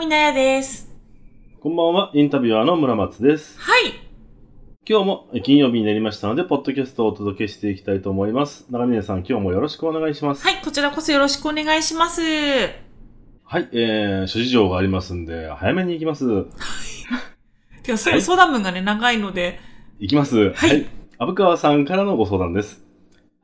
ばんは、長見なやです。こんばんは、インタビュアーの村松です。はい。今日も金曜日になりましたので、ポッドキャストをお届けしていきたいと思います。長峰さん、今日もよろしくお願いします。はい、こちらこそよろしくお願いします。はい、えー、諸事情がありますんで、早めに行きます。てか、そはい相談文がね、長いので、行きます。はい虻川さんからのご相談です。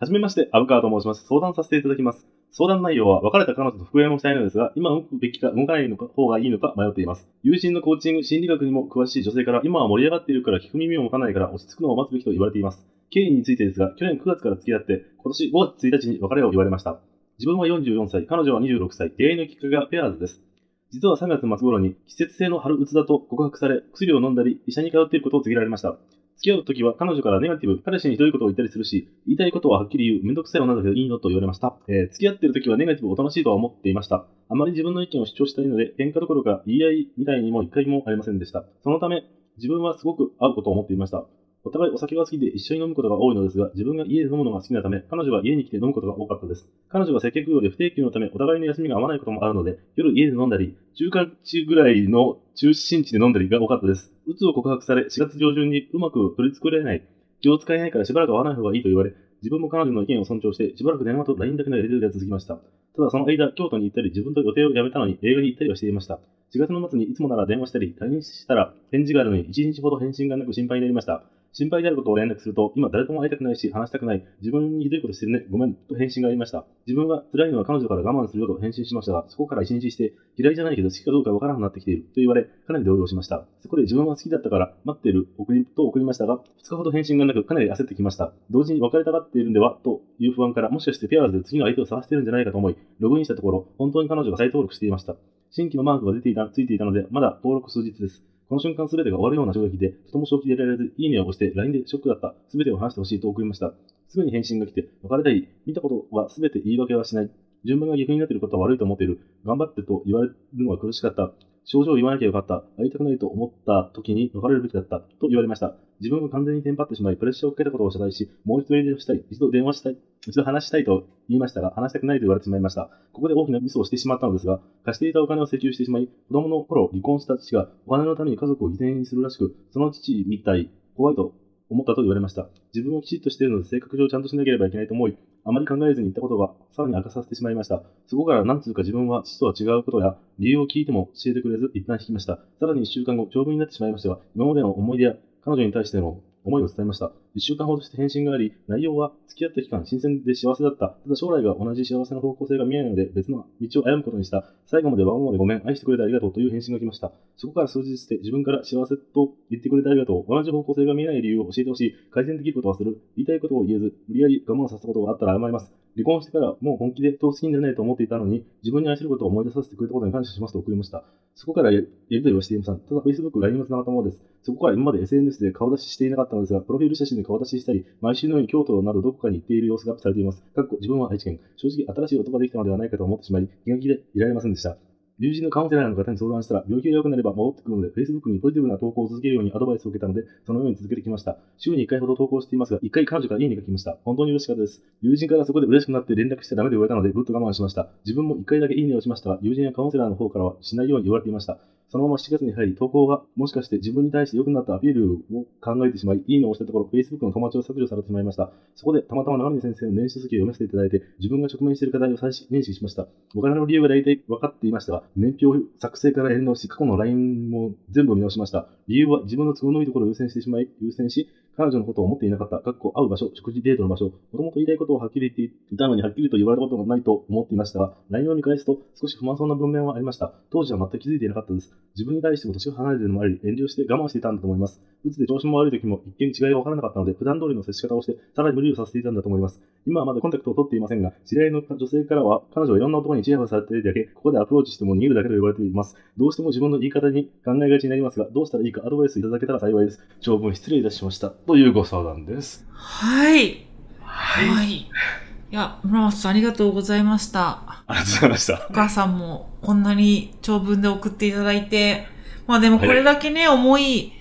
はじめまして、虻川と申します。相談させていただきます。相談内容は別れた彼女と復縁をしたいのですが、今動くべきか動かないのか方がいいのか迷っています。友人のコーチング、心理学にも詳しい女性から、今は盛り上がっているから聞く耳を持たないから落ち着くのを待つべきと言われています。経緯についてですが、去年9月から付き合って、今年5月1日に別れを言われました。自分は44歳、彼女は26歳、出会いのきっかけがペアーズです。実は3月末頃に季節性の春うつだと告白され、薬を飲んだり、医者に通っていることを告げられました。付き合うときは彼女からネガティブ、彼氏にひどいことを言ったりするし、言いたいことははっきり言う、めんどくさい女だけどいいのと言われました。えー付き合ってるときはネガティブおとなしいとは思っていました。あまり自分の意見を主張したいので、喧嘩どころか言い合いみたいにも一回もありませんでした。そのため、自分はすごく合うことを思っていました。お互いお酒が好きで一緒に飲むことが多いのですが、自分が家で飲むのが好きなため、彼女は家に来て飲むことが多かったです。彼女は接客業で不定休のため、お互いの休みが合わないこともあるので、夜家で飲んだり、中間地ぐらいの中心地で飲んだりが多かったです。うつを告白され、4月上旬にうまく取り作れない。気を使えないからしばらく会わない方がいいと言われ、自分も彼女の意見を尊重して、しばらく電話と LINE だけのやり取りが続きました。ただその間、京都に行ったり、自分と予定をやめたのに映画に行ったりはしていました。4月の末にいつもなら電話したり、LINE したら返事があるのに1日ほど返信がなく心配になりました。心配であることを連絡すると、今誰とも会いたくないし、話したくない。自分にひどいことしてるね。ごめん。と返信がありました。自分は辛いのは彼女から我慢するよと返信しましたが、そこから1日して、嫌いじゃないけど好きかどうかわからなくなってきている。と言われ、かなり動揺しました。そこで自分は好きだったから待っている送りと送りましたが、2日ほど返信がなく、かなり焦ってきました。同時に別れたがっているんではという不安から、もしかしてペアーズで次の相手を探しているんじゃないかと思い、ログインしたところ、本当に彼女が再登録していました。新規のマークが出ていた、ついていたので、まだ登録数日です。この瞬間すべてが終わるような衝撃で、とても正気でいられず、いいねを押して LINE でショックだった。すべてを話してほしいと送りました。すぐに返信が来て、別れたい。見たことはすべて言い訳はしない。順番が逆になっていることは悪いと思っている。頑張ってと言われるのは苦しかった。症状を言わなきゃよかった。会いたくないと思った時に別れるべきだった。と言われました。自分が完全にテンパってしまい、プレッシャーをかけたことを謝罪し、もう一度連絡したい。一度電話したい。一度話したいと言いましたが、話したくないと言われてしまいました。ここで大きなミスをしてしまったのですが、貸していたお金を請求してしまい、子供の頃離婚した父がお金のために家族を犠牲にするらしく、その父みたい、怖いと思ったと言われました。自分はきちっとしているので性格上ちゃんとしなければいけないと思い、あまり考えずに言ったことがさらに明かさせてしまいました。そこから何つうか自分は父とは違うことや理由を聞いても教えてくれず一旦引きました。さらに一週間後、長文になってしまいましたが、今までの思い出や彼女に対しての思いを伝えました。一週間ほどして返信があり、内容は付き合った期間新鮮で幸せだった。ただ将来が同じ幸せの方向性が見えないので別の道を歩むことにした。最後までわがままでごめん、愛してくれてありがとうという返信が来ました。そこから数日して自分から幸せと言ってくれてありがとう。同じ方向性が見えない理由を教えてほしい。改善できることはする。言いたいことを言えず、無理やり我慢させたことがあったら謝ります。離婚してからもう本気で人を好きになれないと思っていたのに、自分に愛することを思い出させてくれたことに感謝しますと送りました。そこからやりとりをしていました。ただ Facebook、LINE も繋がったものです。そこから今まで SNS で顔出ししていなかったのですが、プロフィール写真で顔出ししたり、毎週のように京都などどこかに行っている様子がアップされています。かっこ自分は愛知県。正直新しい男ができたのではないかと思ってしまい、気が気でいられませんでした。友人のカウンセラーの方に相談したら、病気が良くなれば戻ってくるので、Facebook にポジティブな投稿を続けるようにアドバイスを受けたので、そのように続けてきました。週に1回ほど投稿していますが、1回彼女から家に書きました。本当に嬉しかったです。友人からそこで嬉しくなって連絡してダメで言われたので、ぐっと我慢しました。自分も1回だけいいねをしましたが、友人やカウンセラーの方からはしないように言われていました。そのまま7月に入り、投稿がもしかして自分に対して良くなったアピールを考えてしまい、いいのを押したところ、Facebook の友達を削除されてしまいました。そこでたまたま長峰先生の年始続きを読ませていただいて、自分が直面している課題を再認識しました。お金の理由が大体分かっていましたが、年表作成から返納し、過去の LINE も全部見直しました。理由は自分の都合のいいところを優先してしまい、優先し、彼女のことを思っていなかった。かっこ会う場所、食事デートの場所。もともと言いたいことをはっきり言っていたのに、はっきりと言われたことがないと思っていましたが、LINE を見返すと少し不満そうな文面はありました。当時は全く気づいていなかったです。自分に対しても年が離れているのもあり、遠慮して我慢していたんだと思います。うつで調子も悪い時も一見違いが分からなかったので、普段通りの接し方をして、さらに無理をさせていたんだと思います。今はまだコンタクトを取っていませんが、知り合いの女性からは、彼女はいろんな男にチヤホヤされているだけ、ここでアプローチしても逃げるだけと言われています。どうしても自分の言い方に考えがちになりますが、どうしたらいいかアドバイスいただけたら幸いです。長文失礼いたしました。というご相談です。はい。は。はいい。いや、村松さんありがとうございました。ありがとうございましたお。母さんもこんなに長文で送っていただいて、まあでもこれだけね、思い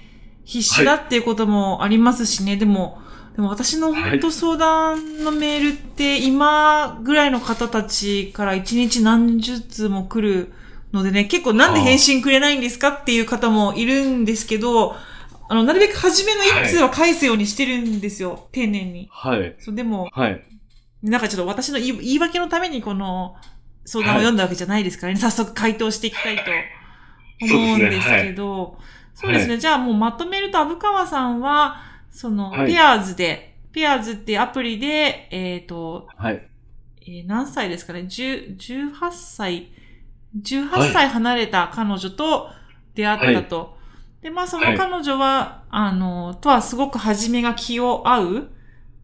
必死だっていうこともありますしね、でも、でも私の本当相談のメールって今ぐらいの方たちから一日何十通も来るのでね、結構なんで返信くれないんですかっていう方もいるんですけど、あの、なるべく初めの一通は返すようにしてるんですよ、丁寧に。はい。そう、でも、はい。なんかちょっと私の言い言い訳のためにこの相談を読んだわけじゃないですからね、早速回答していきたいと思うんですけど、そうですね、じゃあもうまとめると、虻川さんは、その、はいペアーズで、ペアーズってアプリで、えっ、と、はい。えー何歳ですかね、10 18歳、18歳離れた彼女と出会ったと。で、まあそのはい彼女は、あの、とはすごく初めが気を合う。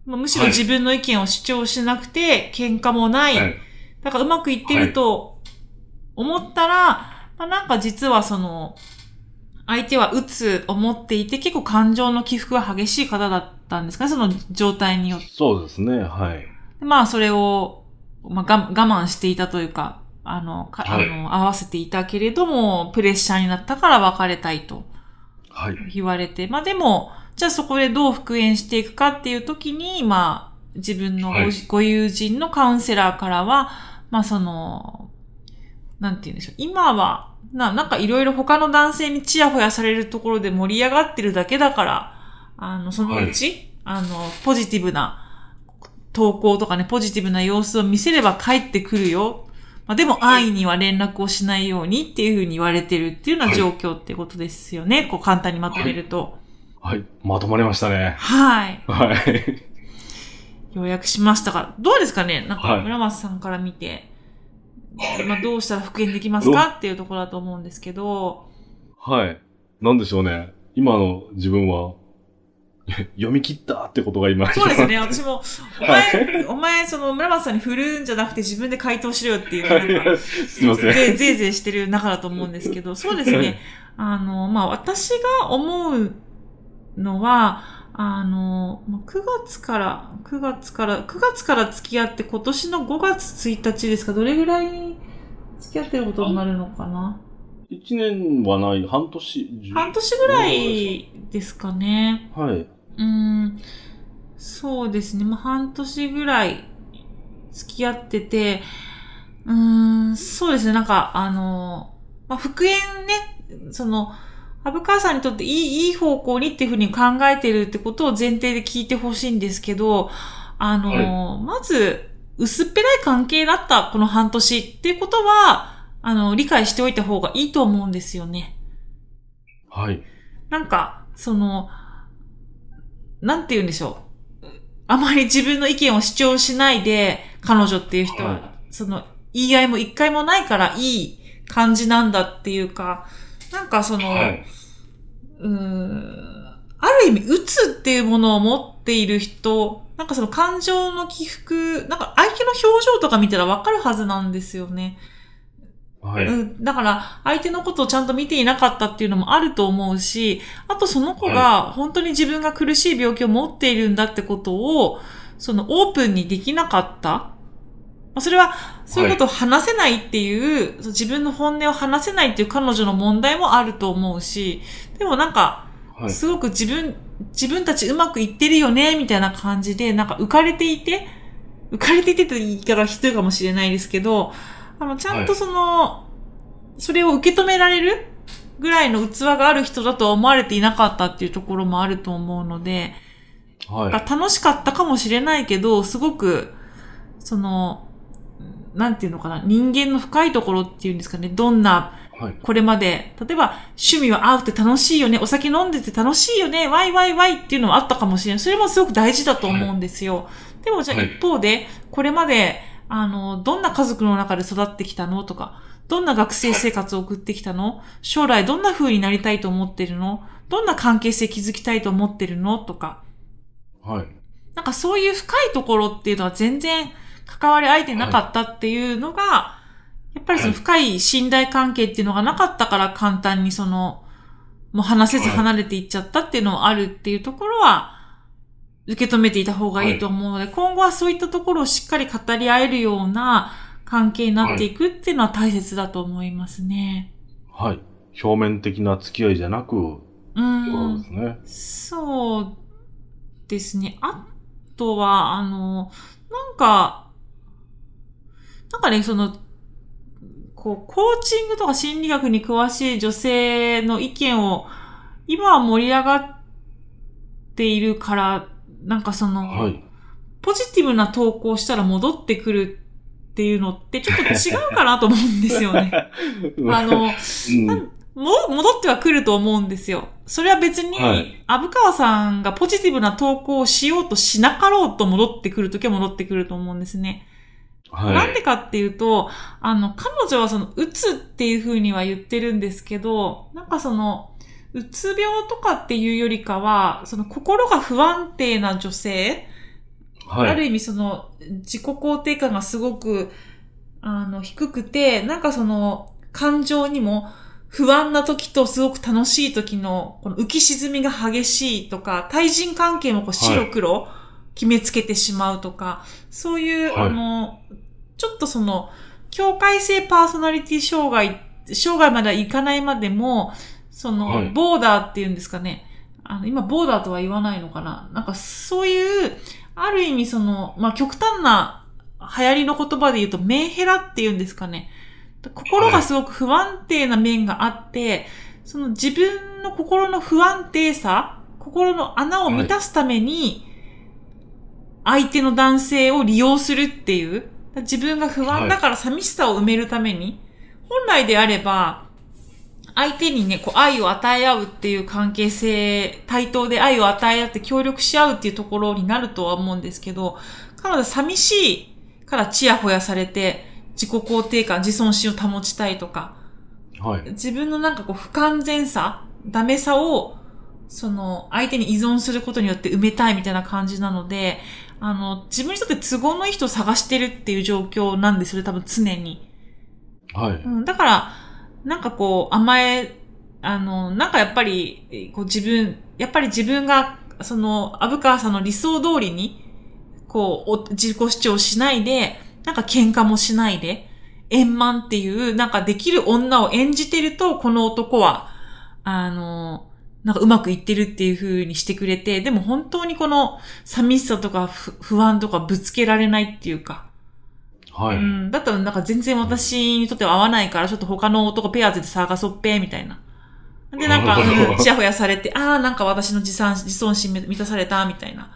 まあむしろはい自分の意見を主張しなくて、喧嘩もない。はい。だからうまくいってると思ったら、まあなんか実はその、相手は鬱思っていて結構感情の起伏が激しい方だったんですかね、その状態によって。そうですね。はい。でまあ、それを、まあ、が我慢していたというか、あの、かはいあの、合わせていたけれども、プレッシャーになったから別れたいとはい。言われて、まあでも、じゃあそこでどう復縁していくかっていう時に、まあ、自分のご,、はいご友人のカウンセラーからは、まあその、なんて言うんでしょう。今は、な、なんかいろいろ他の男性にチヤホヤされるところで盛り上がってるだけだから、あの、そのうち、あの、ポジティブな投稿とかね、ポジティブな様子を見せれば帰ってくるよ。まあ、でも安易には連絡をしないようにっていうふうに言われてるっていうような状況ってことですよね。こう簡単にまとめると。はい。まとまりましたね。はい。はい。要約しましたが、どうですかね？なんかはい村松さんから見て、まあどうしたら復縁できますかっていうところだと思うんですけど、はい。なんでしょうね。今の自分は、読み切ったってことが今。そうですね。私も、おは前、お前、その村松さんに振るんじゃなくて自分で回答しろよっていう、なんか、すいません。ぜぜいぜいしてる中だと思うんですけど、そうですね。あの、まあ、私が思うのは、あの、まあ9月から、9月から、9月から付き合って今年の5月1日ですかどれぐらい付き合ってることになるのかな？一年はない、半年。半年ぐらいですかね。はい。うーん、そうですね。まあ、半年ぐらい付き合ってて、うーん、そうですね。なんか、あの、まあ、復縁ね、その、虻川さんにとっていい、いい方向にっていうふうに考えてるってことを前提で聞いてほしいんですけど、あの、まず、薄っぺらい関係だった、この半年っていうことは、あの、理解しておいた方がいいと思うんですよね。はい。なんか、その、なんて言うんでしょう。あまり自分の意見を主張しないで、彼女っていう人は、はその、言い合いも一回もないからいい感じなんだっていうか、なんかその、はい。うーん、ある意味、鬱っていうものを持っている人、なんかその感情の起伏、なんか相手の表情とか見たらわかるはずなんですよね。はい。うん。だから、相手のことをちゃんと見ていなかったっていうのもあると思うし、あとその子が本当に自分が苦しい病気を持っているんだってことを、そのオープンにできなかった。まあそれは、そういうことを話せないっていう、自分の本音を話せないっていう彼女の問題もあると思うし、でもなんか、はい。すごく自分、自分たちうまくいってるよね、みたいな感じで、なんか浮かれていて、浮かれていてって言い方はひどいかもしれないですけど、あの、ちゃんとその、それを受け止められるぐらいの器がある人だとは思われていなかったっていうところもあると思うので、はい。楽しかったかもしれないけど、すごく、その、なんていうのかな、人間の深いところっていうんですかね、どんなはい。これまで、例えば趣味は合うって楽しいよね、お酒飲んでて楽しいよね、ワイワイワイっていうのもあったかもしれない。それもすごく大事だと思うんですよ。でもじゃあはい一方で、これまで、あの、どんな家族の中で育ってきたのとか、どんな学生生活を送ってきたの将来どんな風になりたいと思ってるのどんな関係性築きたいと思ってるのとか。はい。なんかそういう深いところっていうのは全然関わり合えてなかったっていうのが、やっぱりその深い信頼関係っていうのがなかったから簡単にその、もう話せず離れていっちゃったっていうのもあるっていうところは、受け止めていた方がいいと思うので、今後はそういったところをしっかり語り合えるような関係になっていくっていうのは大切だと思いますね。はい。表面的な付き合いじゃなく、うそうんで。すね。そうですね。あとは、あの、なんか、なんかね、その、こう、コーチングとか心理学に詳しい女性の意見を、今は盛り上がっているから、なんかその、はい。ポジティブな投稿したら戻ってくるっていうのってちょっと違うかなと思うんですよね。あの、うん。も、戻ってはくると思うんですよ。それは別に、はいアブカワさんがポジティブな投稿をしようとしなかろうと戻ってくるときは戻ってくると思うんですね。はい。なんでかっていうと、あの、彼女はその、うつっていう風には言ってるんですけど、なんかその、うつ病とかっていうよりかは、その心が不安定な女性、はい。ある意味その、自己肯定感がすごく、あの、低くて、なんかその、感情にも不安な時とすごく楽しい時の、この浮き沈みが激しいとか、対人関係もこう白黒決めつけてしまうとか、そういう、はいあの、ちょっとその、境界性パーソナリティ障害、障害まではいかないまでも、その、はいボーダーっていうんですかね。あの、今、ボーダーとは言わないのかななんか、そういう、ある意味その、まあ、極端な流行りの言葉で言うと、メンヘラっていうんですかね。心がすごく不安定な面があって、その自分の心の不安定さ、心の穴を満たすために、相手の男性を利用するっていう、自分が不安だから寂しさを埋めるために、本来であれば、相手にね、こう愛を与え合うっていう関係性、対等で愛を与え合って協力し合うっていうところになるとは思うんですけど、彼女寂しいからチヤホヤされて、自己肯定感、自尊心を保ちたいとか、はい。自分のなんかこう不完全さ、ダメさを、その、相手に依存することによって埋めたいみたいな感じなので、あの、自分にとって都合のいい人を探してるっていう状況なんですよ、多分常に。はい。うん、だから、なんかこう、甘え、あの、なんかやっぱり、えーこう自分、やっぱり自分が、その、アブカーさんの理想通りに、こう、お自己主張しないで、なんか喧嘩もしないで、円満っていう、なんかできる女を演じてると、この男は、あの、なんかうまくいってるっていう風にしてくれて、でも本当にこの寂しさとか不不安とかぶつけられないっていうか、はい。うん。だったらなんか全然私にとっては合わないから、ちょっと他の男ペアーズで探そっぺ、みたいな。で、なんか、うんちやほやされて、ああ、なんか私の自尊自尊心満たされた、みたいな。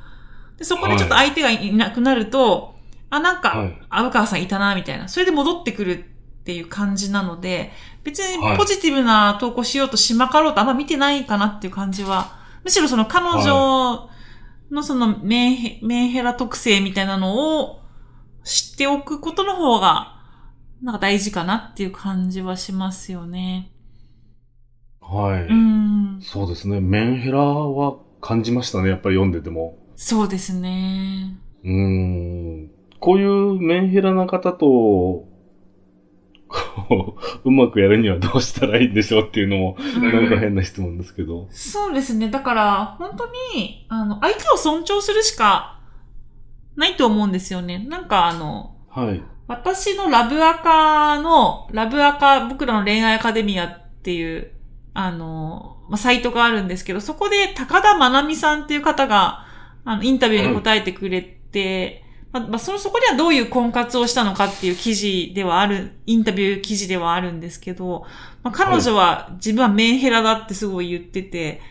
で、そこでちょっと相手がいなくなると、あ、なんはかい、虻川さんいたな、みたいな。それで戻ってくるっていう感じなので、別はいにポジティブな投稿しようとしまかろうとあんま見てないかなっていう感じは、むしろその彼女のそのメンヘメンヘラ特性みたいなのを知っておくことの方が、なんか大事かなっていう感じはしますよね。はい。うん。そうですね。メンヘラは感じましたね。やっぱり読んでても。そうですね。うーん。こういうメンヘラな方と、こう、うまくやるにはどうしたらいいんでしょうっていうのも、うんなんか変な質問ですけど。そうですね。だから、本当に、あの、相手を尊重するしかないと思うんですよね。なんかあの、はい。私のラブアカの、ラブアカ、僕らの恋愛アカデミアっていう、あの、まあ、サイトがあるんですけど、そこで高田まなみさんっていう方が、あの、インタビューに答えてくれて、まあ、まあ、その、そこにはどういう婚活をしたのかっていう記事ではある、インタビュー記事ではあるんですけど、まあ、彼女は自分はメンヘラだってすごい言ってて、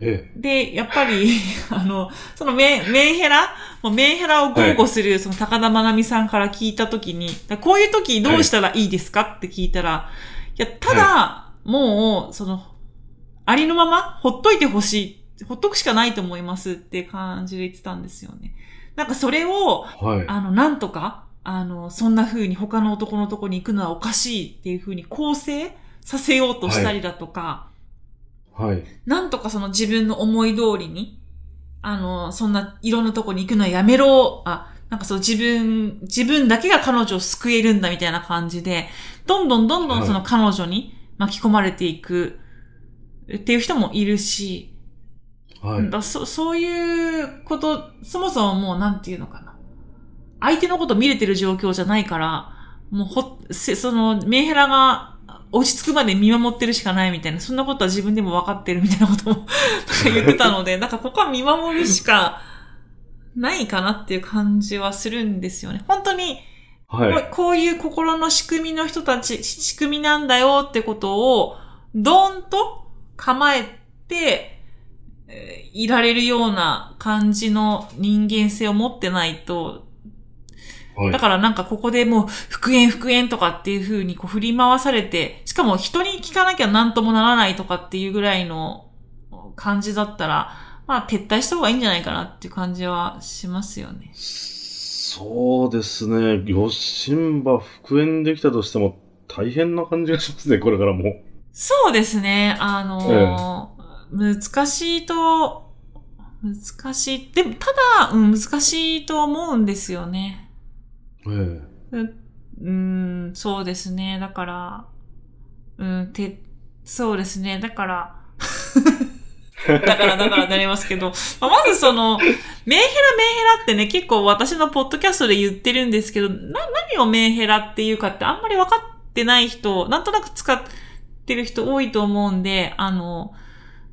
えで、やっぱり、あの、そのメンメンヘラ？もうメンヘラを豪語する、その高田まなみさんから聞いたときに、だこういうときどうしたらいいですかって聞いたら、いや、ただ、もう、その、ありのまま、ほっといてほしい。ほっとくしかないと思いますって感じで言ってたんですよね。なんかそれを、え。はい。あの、なんとか、あの、そんな風に他の男のとこに行くのはおかしいっていう風に構成させようとしたりだとか、はい。なんとかその自分の思い通りに、あの、そんないろんなとこに行くのはやめろ、あ、なんかそう自分、自分だけが彼女を救えるんだみたいな感じで、どんどんどんどんその彼女に巻き込まれていくっていう人もいるし、はい。だそそういうこと、そもそももうなんていうのかな。相手のこと見れてる状況じゃないから、もうほ、せその、メンヘラが落ち着くまで見守ってるしかないみたいな、そんなことは自分でも分かってるみたいなことも なんか言ってたので、なんかここは見守るしかないかなっていう感じはするんですよね。本当に、はい。こうこういう心の仕組みの人たち、仕組みなんだよってことを、ドーンと構えて、えーいられるような感じの人間性を持ってないと、はいだ。からなんかここでもう復縁復縁とかっていう風にこう振り回されて、しかも人に聞かなきゃなんともならないとかっていうぐらいの感じだったら、まあ撤退した方がいいんじゃないかなっていう感じはしますよね。そうですね。余震波復縁できたとしても大変な感じがしますね、これからも。そうですね。あのー難しいと、難しい。でも、ただ、うん、難しいと思うんですよね。ええ。ううん、そうですね。だから、うん、て、そうですね。だから、だから、だからなりますけど、まあまずその、メンヘラメンヘラってね、結構私のポッドキャストで言ってるんですけど、な、何をメンヘラっていうかってあんまり分かってない人、なんとなく使ってる人多いと思うんで、あの、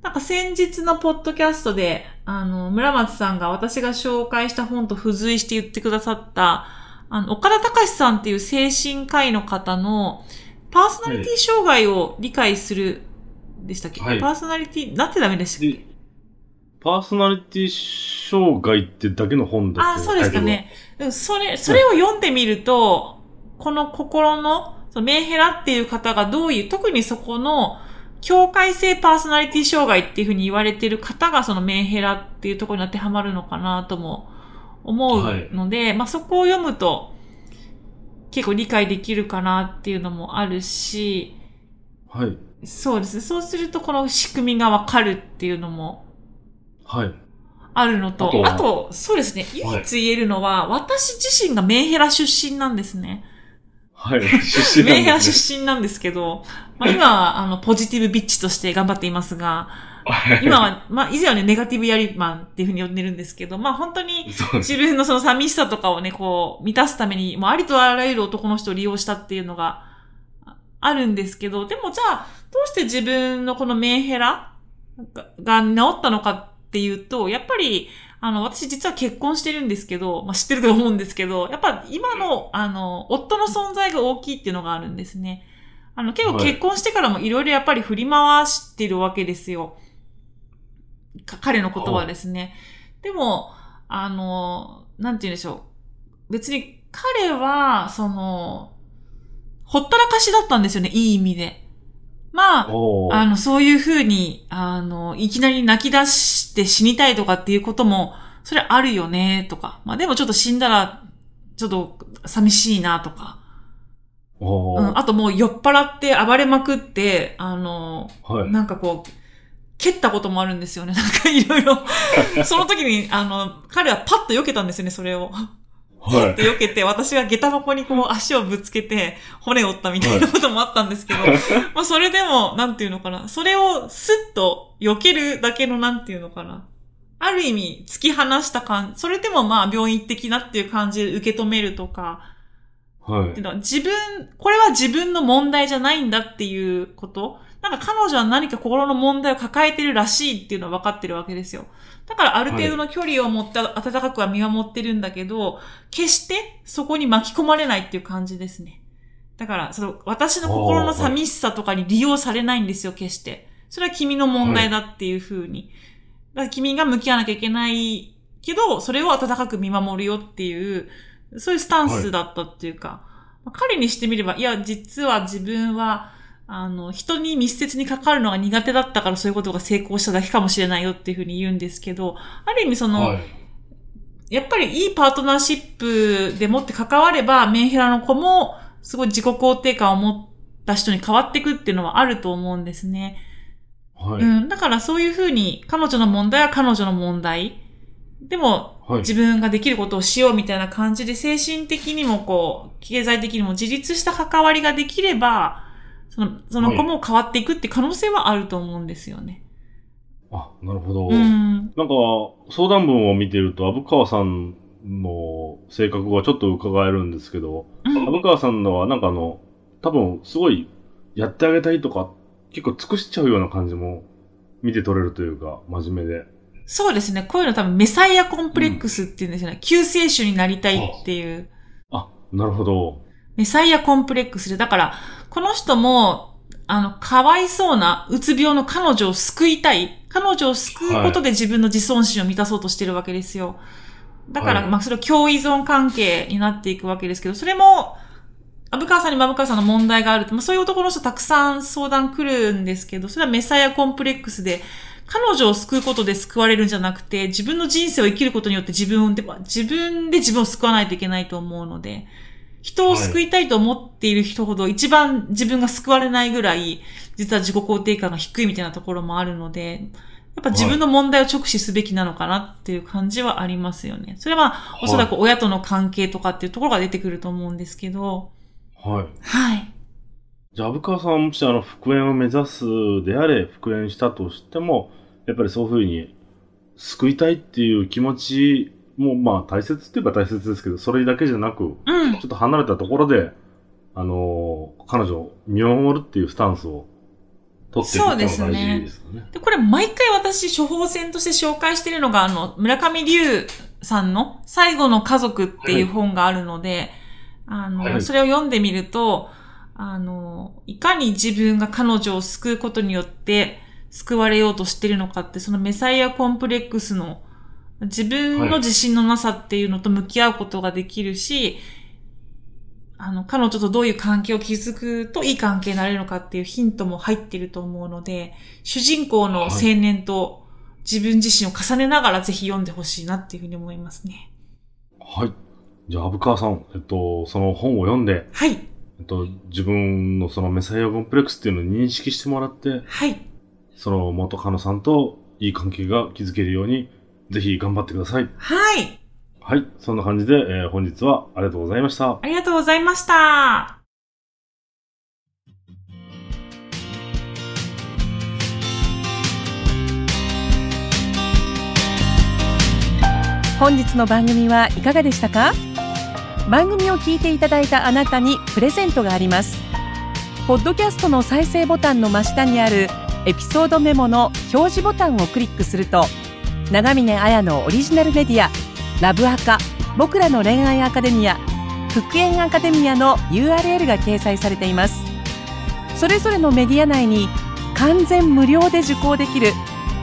なんか先日のポッドキャストで、あの、村松さんが私が紹介した本と付随して言ってくださった、あの、岡田隆さんっていう精神科医の方の、パーソナリティ障害を理解する、でしたっけ、はいパーソナリティ、なんてダメでしたっけ？で、パーソナリティ障害ってだけの本だああ、そうですか。ね。うんそれ、それを読んでみると、この心の、そのメンヘラっていう方がどういう、特にそこの、境界性パーソナリティ障害っていうふうに言われてる方がそのメンヘラっていうところに当てはまるのかなとも思うので、まあそこを読むと結構理解できるかなっていうのもあるし、はい。そうですね。そうするとこの仕組みがわかるっていうのもはい。あるのと、あとはあと、そうですね。唯はい一言えるのは、私自身がメンヘラ出身なんですね。はい。出身なんメンヘラです、出身なんですけど、まあ、今は、あの、ポジティブビッチとして頑張っていますが、ね。今は、まあ、以前はね、ネガティブヤリマンっていうふうに呼んでるんですけど、まあ、本当に。自分のその寂しさとかをね、こう、満たすために、もうありとあらゆる男の人を利用したっていうのがああるんですけど、でもじゃあ、どうして自分のこのメンヘラがが治ったのかっていうと、やっぱり、あの、私実は結婚してるんですけど、まあ知ってると思うんですけど、やっぱ今の、あの、夫の存在が大きいっていうのがあるんですね。あの、結構はい結婚してからもいろいろやっぱり振り回してるわけですよ。か彼のことはですね。でも、あの、なんて言うんでしょう。別に彼は、その、ほったらかしだったんですよね、いい意味で。まあ、あの、そういうふうに、あの、いきなり泣き出して死にたいとかっていうことも、それあるよね、とか。まあでもちょっと死んだら、ちょっと寂しいな、とか。うん、あともう酔っ払って暴れまくって、あの、はい。なんかこう、蹴ったこともあるんですよね。なんかいろいろ。その時に、あの、彼はパッと避けたんですよね、それを。はい。で、避けて、私が下駄箱にこう足をぶつけて、骨折ったみたいなこともあったんですけど、まあそれでも、なんていうのかな。それをスッと避けるだけの、なんていうのかな。ある意味、突き放した感じ。それでもまあ病院的なっていう感じで受け止めるとか、はいっていう。のは自分、これは自分の問題じゃないんだっていうこと。なんか彼女は何か心の問題を抱えてるらしいっていうのは分かってるわけですよ。だからある程度の距離を持って温かくは見守ってるんだけど、決してそこに巻き込まれないっていう感じですね。だから、その、私の心の寂しさとかに利用されないんですよ、決して。それは君の問題だっていうふうに。だから君が向き合わなきゃいけないけど、それを温かく見守るよっていう、そういうスタンスだったっていうか、まあ彼にしてみれば、いや、実は自分は、あの、人に密接に関わるのが苦手だったからそういうことが成功しただけかもしれないよっていうふうに言うんですけど、ある意味その、はい。やっぱりいいパートナーシップでもって関われば、メンヘラの子も、すごい自己肯定感を持った人に変わっていくっていうのはあると思うんですね。はい。うん。だからそういうふうに、彼女の問題は彼女の問題。でも、はい。自分ができることをしようみたいな感じで、精神的にもこう、経済的にも自立した関わりができれば、その、その子も変わっていくって可能性はあると思うんですよね。あ、なるほど。うん。なんか、相談文を見てると、虻川さんの性格がちょっと伺えるんですけど、虻川さんのはなんかあの、多分すごいやってあげたいとか、結構尽くしちゃうような感じも見て取れるというか、真面目で。そうですね。こういうの多分メサイアコンプレックスっていうんですよね。救世主になりたいっていう。あ、なるほど。メサイアコンプレックスで。だから、この人も、あの、かわいそうなうつ病の彼女を救いたい。彼女を救うことで自分の自尊心を満たそうとしてるわけですよ。だから、はいまあ、それは共依存関係になっていくわけですけど、それも、アブカーさんにもアブカーさんの問題があると、まあ、そういう男の人たくさん相談来るんですけど、それはメサイアコンプレックスで、彼女を救うことで救われるんじゃなくて、自分の人生を生きることによって自分で、自分で自分を救わないといけないと思うので、人を救いたいと思っている人ほど一番自分が救われないぐらい、実は自己肯定感が低いみたいなところもあるので、やっぱ自分の問題を直視すべきなのかなっていう感じはありますよね。それは、おそらく親との関係とかっていうところが出てくると思うんですけど、はい。はい。じゃあ、虻川さんもしあの、復縁を目指すであれ、復縁したとしても、やっぱりそういうふうに、救いたいっていう気持ちも、まあ大切って言えば大切ですけど、それだけじゃなく、うんちょ。っと離れたところで、あのー彼女を見守るっていうスタンスを取っていくのが大事ですよね。で、これ毎回私処方箋として紹介しているのが、あの、村上龍さんの最後の家族っていう本があるので、あの、はいそれを読んでみると、あの、いかに自分が彼女を救うことによって救われようとしているのかって、そのメサイアコンプレックスの自分の自信のなさっていうのと向き合うことができるし、あの、彼女とどういう関係を築くといい関係になれるのかっていうヒントも入っていると思うので、主人公の青年と自分自身を重ねながらぜひ読んでほしいなっていうふうに思いますね。はい。じゃあ、虻川さん、えっと、その本を読んで、はい。えっと、自分のそのメサイアコンプレックスっていうのを認識してもらって、はい。その元カノさんといい関係が築けるように、ぜひ頑張ってください。はい。はい。そんな感じで、えー本日はありがとうございました。ありがとうございました。本日の番組はいかがでしたか？番組を聞いていただいたあなたにプレゼントがありますポッドキャストの再生ボタンの真下にあるエピソードメモの表示ボタンをクリックすると長峰綾のオリジナルメディアラブアカ僕らの恋愛アカデミア復縁アカデミアの URL が掲載されています。それぞれのメディア内に完全無料で受講できる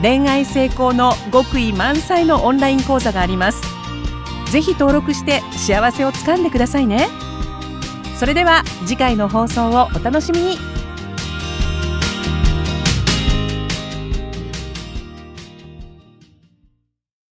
恋愛成功の極意満載のオンライン講座があります。ぜひ登録して幸せをつかんでくださいね。それでは次回の放送をお楽しみに。